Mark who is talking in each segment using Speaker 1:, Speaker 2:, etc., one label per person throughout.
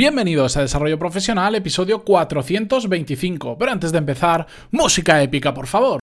Speaker 1: Bienvenidos a Desarrollo Profesional, episodio 425. Pero antes de empezar, música épica, por favor.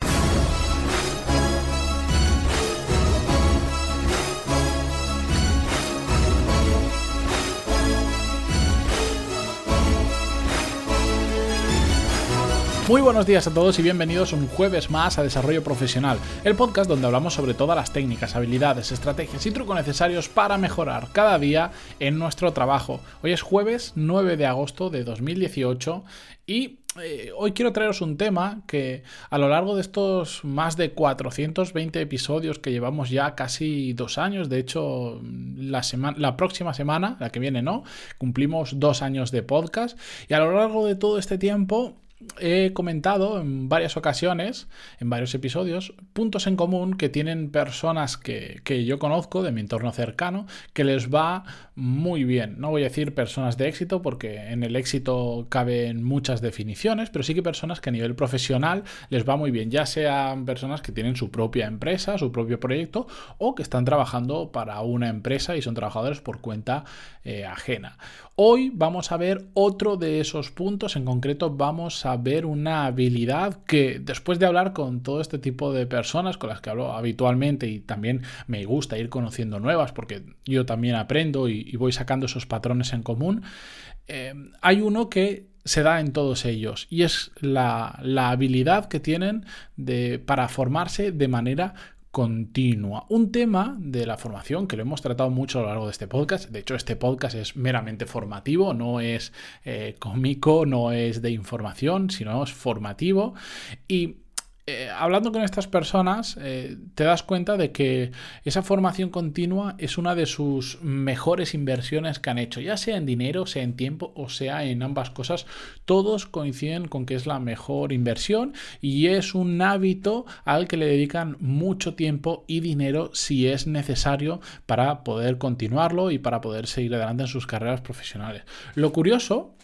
Speaker 1: Muy buenos días a todos y bienvenidos un jueves más a Desarrollo Profesional, el podcast donde hablamos sobre todas las técnicas, habilidades, estrategias y trucos necesarios para mejorar cada día en nuestro trabajo. Hoy es jueves 9 de agosto de 2018 y eh, hoy quiero traeros un tema que a lo largo de estos más de 420 episodios que llevamos ya casi dos años, de hecho la, la próxima semana, la que viene no, cumplimos dos años de podcast y a lo largo de todo este tiempo he comentado en varias ocasiones, en varios episodios, puntos en común que tienen personas que, yo conozco de mi entorno cercano, que les va muy bien. No voy a decir personas de éxito porque en el éxito caben muchas definiciones, pero sí que personas que a nivel profesional les va muy bien, ya sean personas que tienen su propia empresa, su propio proyecto, o que están trabajando para una empresa y son trabajadores por cuenta eh, ajena. Hoy vamos a ver otro de esos puntos, en concreto vamos a ver una habilidad que después de hablar con todo este tipo de personas con las que hablo habitualmente y también me gusta ir conociendo nuevas porque yo también aprendo y, voy sacando esos patrones en común, eh, hay uno que se da en todos ellos y es la, la habilidad que tienen de, para formarse de manera continua. Un tema de la formación que lo hemos tratado mucho a lo largo de este podcast. De hecho, este podcast es meramente formativo, no es eh, cómico, no es de información, sino es formativo. Y eh, hablando con estas personas, eh, te das cuenta de que esa formación continua es una de sus mejores inversiones que han hecho, ya sea en dinero, sea en tiempo o sea en ambas cosas. Todos coinciden con que es la mejor inversión y es un hábito al que le dedican mucho tiempo y dinero si es necesario para poder continuarlo y para poder seguir adelante en sus carreras profesionales. Lo curioso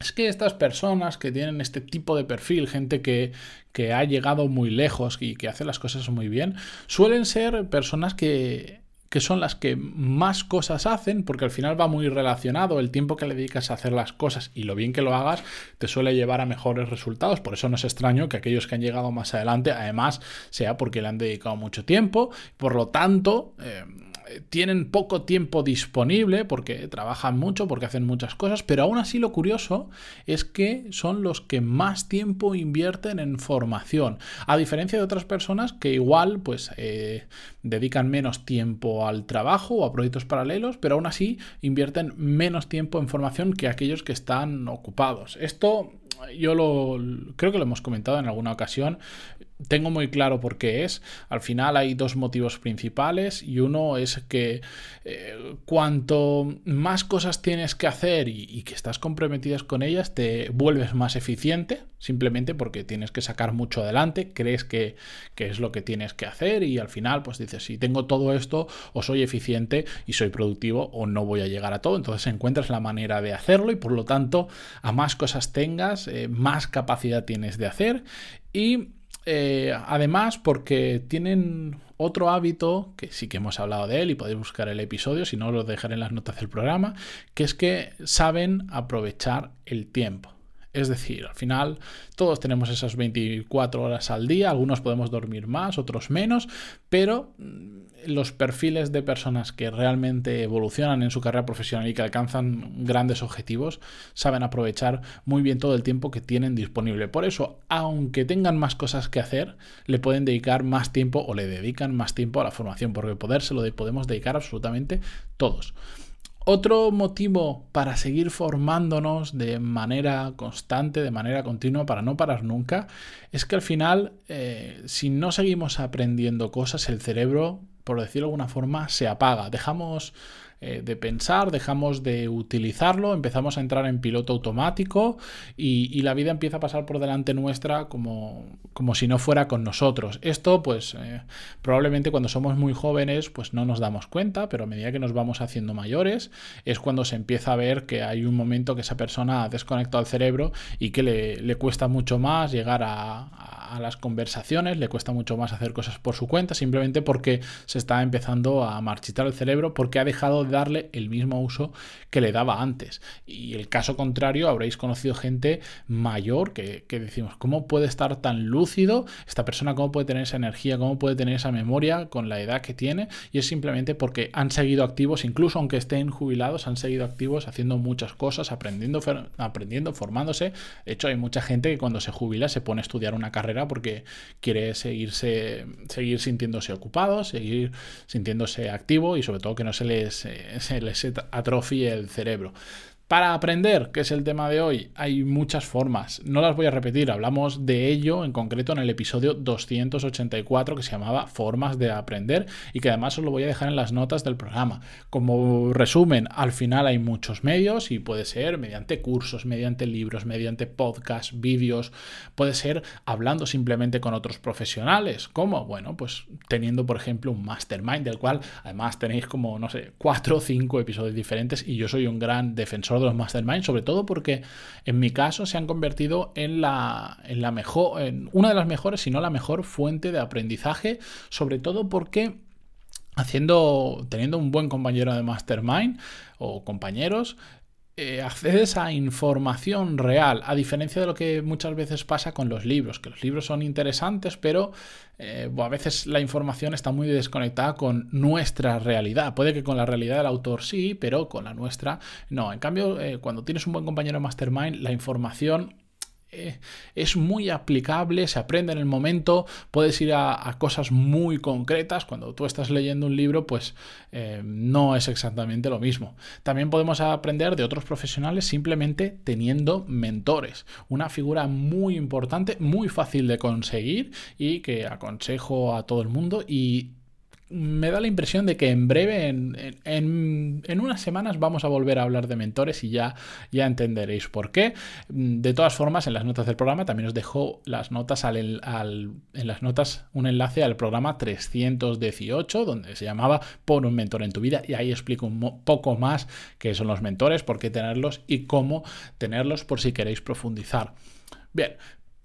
Speaker 1: es que estas personas que tienen este tipo de perfil, gente que, que, ha llegado muy lejos y que hace las cosas muy bien, suelen ser personas que, que son las que más cosas hacen, porque al final va muy relacionado el tiempo que le dedicas a hacer las cosas y lo bien que lo hagas te suele llevar a mejores resultados. Por eso no es extraño que aquellos que han llegado más adelante, además, sea porque le han dedicado mucho tiempo, por lo tanto... Eh, tienen poco tiempo disponible porque trabajan mucho, porque hacen muchas cosas, pero aún así lo curioso es que son los que más tiempo invierten en formación, a diferencia de otras personas que igual pues eh, dedican menos tiempo al trabajo o a proyectos paralelos, pero aún así invierten menos tiempo en formación que aquellos que están ocupados. Esto yo lo creo que lo hemos comentado en alguna ocasión tengo muy claro por qué es. Al final hay dos motivos principales y uno es que eh, cuanto más cosas tienes que hacer y, que estás comprometidas con ellas, te vuelves más eficiente, simplemente porque tienes que sacar mucho adelante, crees que, que, es lo que tienes que hacer y al final pues dices, si tengo todo esto, o soy eficiente y soy productivo o no voy a llegar a todo. Entonces encuentras la manera de hacerlo y por lo tanto a más cosas tengas, eh, más capacidad tienes de hacer y eh, además, porque tienen otro hábito, que sí que hemos hablado de él y podéis buscar el episodio, si no lo dejaré en las notas del programa, que es que saben aprovechar el tiempo. Es decir, al final todos tenemos esas 24 horas al día, algunos podemos dormir más, otros menos, pero mm, los perfiles de personas que realmente evolucionan en su carrera profesional y que alcanzan grandes objetivos saben aprovechar muy bien todo el tiempo que tienen disponible. Por eso, aunque tengan más cosas que hacer, le pueden dedicar más tiempo o le dedican más tiempo a la formación, porque poder se lo podemos dedicar absolutamente todos. Otro motivo para seguir formándonos de manera constante, de manera continua, para no parar nunca, es que al final, eh, si no seguimos aprendiendo cosas, el cerebro, por decirlo de alguna forma, se apaga. Dejamos eh, de pensar, dejamos de utilizarlo, empezamos a entrar en piloto automático y, la vida empieza a pasar por delante nuestra como, como si no fuera con nosotros. Esto, pues, eh, probablemente cuando somos muy jóvenes, pues no nos damos cuenta, pero a medida que nos vamos haciendo mayores, es cuando se empieza a ver que hay un momento que esa persona ha desconectado el cerebro y que le, le cuesta mucho más llegar a a las conversaciones, le cuesta mucho más hacer cosas por su cuenta, simplemente porque se está empezando a marchitar el cerebro, porque ha dejado de darle el mismo uso que le daba antes. Y el caso contrario, habréis conocido gente mayor que, decimos, ¿cómo puede estar tan lúcido esta persona? ¿Cómo puede tener esa energía? ¿Cómo puede tener esa memoria con la edad que tiene? Y es simplemente porque han seguido activos, incluso aunque estén jubilados, han seguido activos haciendo muchas cosas, aprendiendo, aprendiendo, formándose. De hecho, hay mucha gente que cuando se jubila se pone a estudiar una carrera porque quiere seguirse, seguir sintiéndose ocupado, seguir sintiéndose activo y sobre todo que no se les, se les atrofie el cerebro. Para aprender, que es el tema de hoy, hay muchas formas. No las voy a repetir, hablamos de ello en concreto en el episodio 284 que se llamaba Formas de aprender y que además os lo voy a dejar en las notas del programa. Como resumen, al final hay muchos medios y puede ser mediante cursos, mediante libros, mediante podcasts, vídeos, puede ser hablando simplemente con otros profesionales. ¿Cómo? Bueno, pues teniendo por ejemplo un mastermind del cual además tenéis como, no sé, cuatro o cinco episodios diferentes y yo soy un gran defensor de los mastermind, sobre todo porque en mi caso se han convertido en la, en la mejor, en una de las mejores, si no la mejor fuente de aprendizaje, sobre todo porque haciendo, teniendo un buen compañero de mastermind o compañeros, eh, accedes a información real, a diferencia de lo que muchas veces pasa con los libros, que los libros son interesantes, pero eh, a veces la información está muy desconectada con nuestra realidad. Puede que con la realidad del autor sí, pero con la nuestra no. En cambio, eh, cuando tienes un buen compañero mastermind, la información eh, es muy aplicable, se aprende en el momento, puedes ir a, cosas muy concretas. Cuando tú estás leyendo un libro, pues eh, no es exactamente lo mismo. También podemos aprender de otros profesionales simplemente teniendo mentores. Una figura muy importante, muy fácil de conseguir y que aconsejo a todo el mundo y me da la impresión de que en breve, en, unas semanas, vamos a volver a hablar de mentores y ya, ya entenderéis por qué. De todas formas, en las notas del programa también os dejo las notas al, en las notas un enlace al programa 318, donde se llamaba Pon un mentor en tu vida, y ahí explico un poco más qué son los mentores, por qué tenerlos y cómo tenerlos por si queréis profundizar. Bien,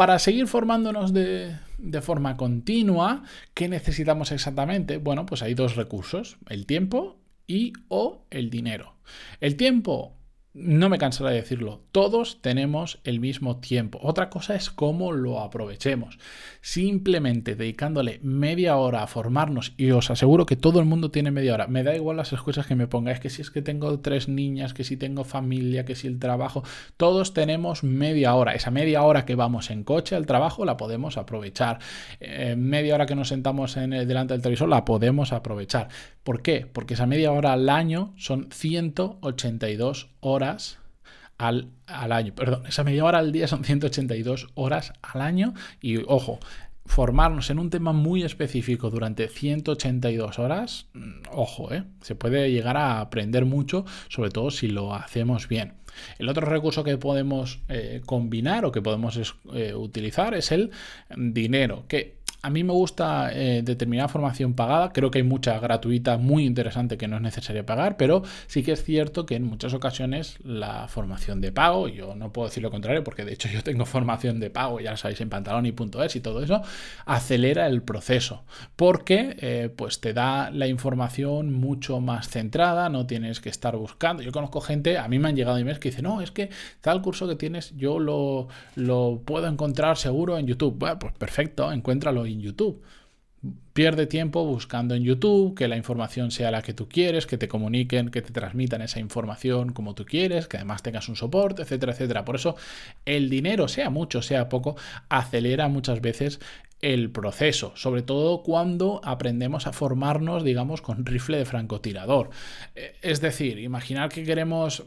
Speaker 1: para seguir formándonos de, forma continua, ¿qué necesitamos exactamente? Bueno, pues hay dos recursos, el tiempo y o el dinero. El tiempo no me cansaré de decirlo, todos tenemos el mismo tiempo. Otra cosa es cómo lo aprovechemos. Simplemente dedicándole media hora a formarnos, y os aseguro que todo el mundo tiene media hora. Me da igual las excusas que me pongáis, que si es que tengo tres niñas, que si tengo familia, que si el trabajo, todos tenemos media hora. Esa media hora que vamos en coche al trabajo la podemos aprovechar. Eh, media hora que nos sentamos en delante del televisor la podemos aprovechar. ¿Por qué? Porque esa media hora al año son 182 horas al, al, año. Perdón, esa media hora al día son 182 horas al año. Y ojo, formarnos en un tema muy específico durante 182 horas, mm, ojo, ¿eh? se puede llegar a aprender mucho, sobre todo si lo hacemos bien. El otro recurso que podemos eh, combinar o que podemos eh, utilizar es el dinero, que a mí me gusta eh, determinada formación pagada, creo que hay mucha gratuita muy interesante que no es necesario pagar, pero sí que es cierto que en muchas ocasiones la formación de pago, yo no puedo decir lo contrario porque de hecho yo tengo formación de pago, ya lo sabéis en pantaloni.es y todo eso, acelera el proceso porque eh, pues te da la información mucho más centrada, no tienes que estar buscando. Yo conozco gente, a mí me han llegado emails que dicen, no, es que tal curso que tienes yo lo, lo puedo encontrar seguro en YouTube. Bueno, pues perfecto, encuéntralo YouTube. Pierde tiempo buscando en YouTube que la información sea la que tú quieres, que te comuniquen, que te transmitan esa información como tú quieres, que además tengas un soporte, etcétera, etcétera. Por eso el dinero, sea mucho, sea poco, acelera muchas veces el proceso, sobre todo cuando aprendemos a formarnos, digamos, con rifle de francotirador. Eh, es decir, imaginar que queremos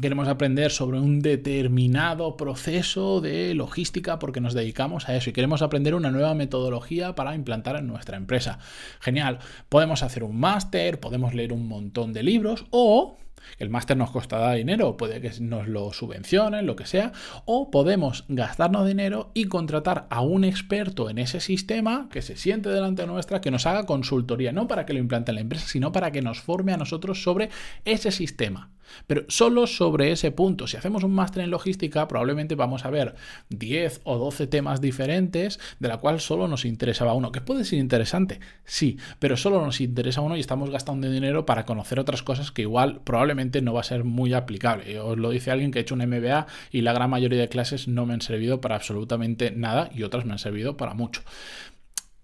Speaker 1: queremos aprender sobre un determinado proceso de logística porque nos dedicamos a eso y queremos aprender una nueva metodología para implantar en nuestra empresa. Genial, podemos hacer un máster, podemos leer un montón de libros o El máster nos costará dinero, puede que nos lo subvencionen, lo que sea, o podemos gastarnos dinero y contratar a un experto en ese sistema que se siente delante nuestra, que nos haga consultoría, no para que lo implante en la empresa, sino para que nos forme a nosotros sobre ese sistema. Pero solo sobre ese punto. Si hacemos un máster en logística, probablemente vamos a ver 10 o 12 temas diferentes, de la cual solo nos interesaba uno. Que puede ser interesante, sí, pero solo nos interesa uno y estamos gastando dinero para conocer otras cosas que igual probablemente no va a ser muy aplicable. Os lo dice alguien que ha hecho un MBA y la gran mayoría de clases no me han servido para absolutamente nada y otras me han servido para mucho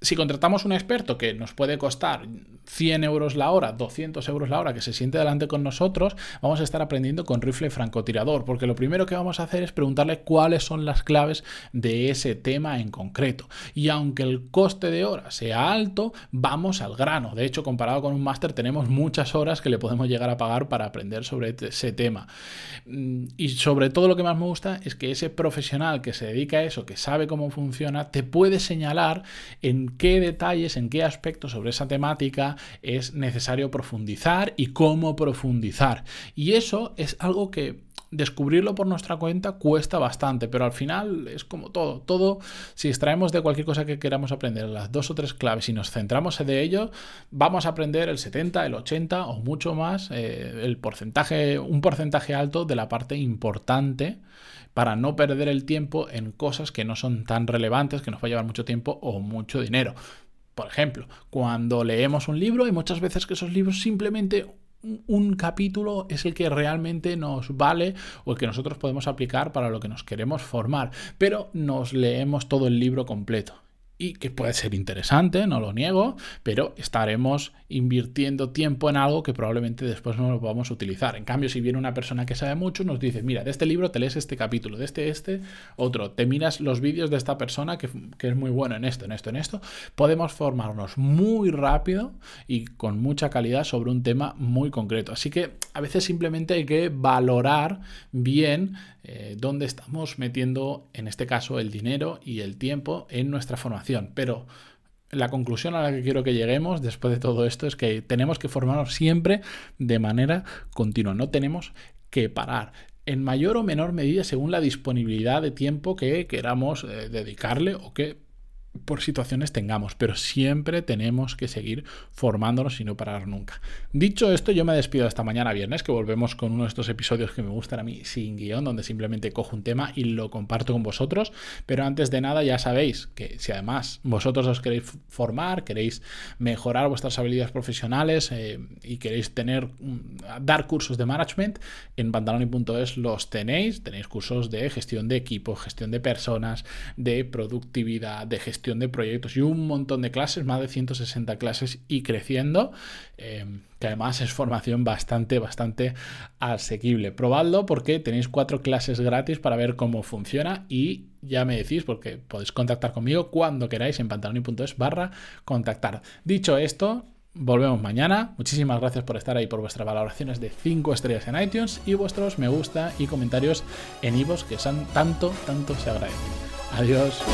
Speaker 1: si contratamos un experto que nos puede costar 100 euros la hora, 200 euros la hora, que se siente delante con nosotros, vamos a estar aprendiendo con rifle francotirador, porque lo primero que vamos a hacer es preguntarle cuáles son las claves de ese tema en concreto. Y aunque el coste de hora sea alto, vamos al grano. De hecho, comparado con un máster, tenemos muchas horas que le podemos llegar a pagar para aprender sobre ese tema. Mm, y sobre todo lo que más me gusta es que ese profesional que se dedica a eso, que sabe cómo funciona, te puede señalar en qué detalles, en qué aspectos sobre esa temática es necesario profundizar y cómo profundizar. Y eso es algo que descubrirlo por nuestra cuenta cuesta bastante, pero al final es como todo. Todo, si extraemos de cualquier cosa que queramos aprender las dos o tres claves y nos centramos en ello, vamos a aprender el 70, el 80 o mucho más, eh, el porcentaje, un porcentaje alto de la parte importante para no perder el tiempo en cosas que no son tan relevantes, que nos va a llevar mucho tiempo o mucho dinero. Por ejemplo, cuando leemos un libro, hay muchas veces que esos libros simplemente un capítulo es el que realmente nos vale o el que nosotros podemos aplicar para lo que nos queremos formar, pero nos leemos todo el libro completo y que puede ser interesante, no lo niego, pero estaremos invirtiendo tiempo en algo que probablemente después no lo podamos utilizar. En cambio, si viene una persona que sabe mucho, nos dice, mira, de este libro te lees este capítulo, de este, este, otro, te miras los vídeos de esta persona que, que es muy bueno en esto, en esto, en esto, podemos formarnos muy rápido y con mucha calidad sobre un tema muy concreto. Así que a veces simplemente hay que valorar bien eh, dónde estamos metiendo, en este caso, el dinero y el tiempo en nuestra formación. Pero la conclusión a la que quiero que lleguemos después de todo esto es que tenemos que formarnos siempre de manera continua, no tenemos que parar en mayor o menor medida según la disponibilidad de tiempo que queramos eh, dedicarle o que por situaciones tengamos, pero siempre tenemos que seguir formándonos y no parar nunca. Dicho esto, yo me despido esta mañana viernes, que volvemos con uno de estos episodios que me gustan a mí sin guion, donde simplemente cojo un tema y lo comparto con vosotros. Pero antes de nada, ya sabéis que si además vosotros os queréis formar, queréis mejorar vuestras habilidades profesionales eh, y queréis tener dar cursos de management, en pantaloni.es los tenéis. Tenéis cursos de gestión de equipo, gestión de personas, de productividad, de gestión de proyectos y un montón de clases, más de 160 clases y creciendo, eh, que además es formación bastante, bastante asequible. Probadlo porque tenéis cuatro clases gratis para ver cómo funciona y ya me decís porque podéis contactar conmigo cuando queráis en pantaloni.es barra contactar. Dicho esto, Volvemos mañana. Muchísimas gracias por estar ahí, por vuestras valoraciones de 5 estrellas en iTunes y vuestros me gusta y comentarios en iVoox que son tanto, tanto se agradecen. Adiós.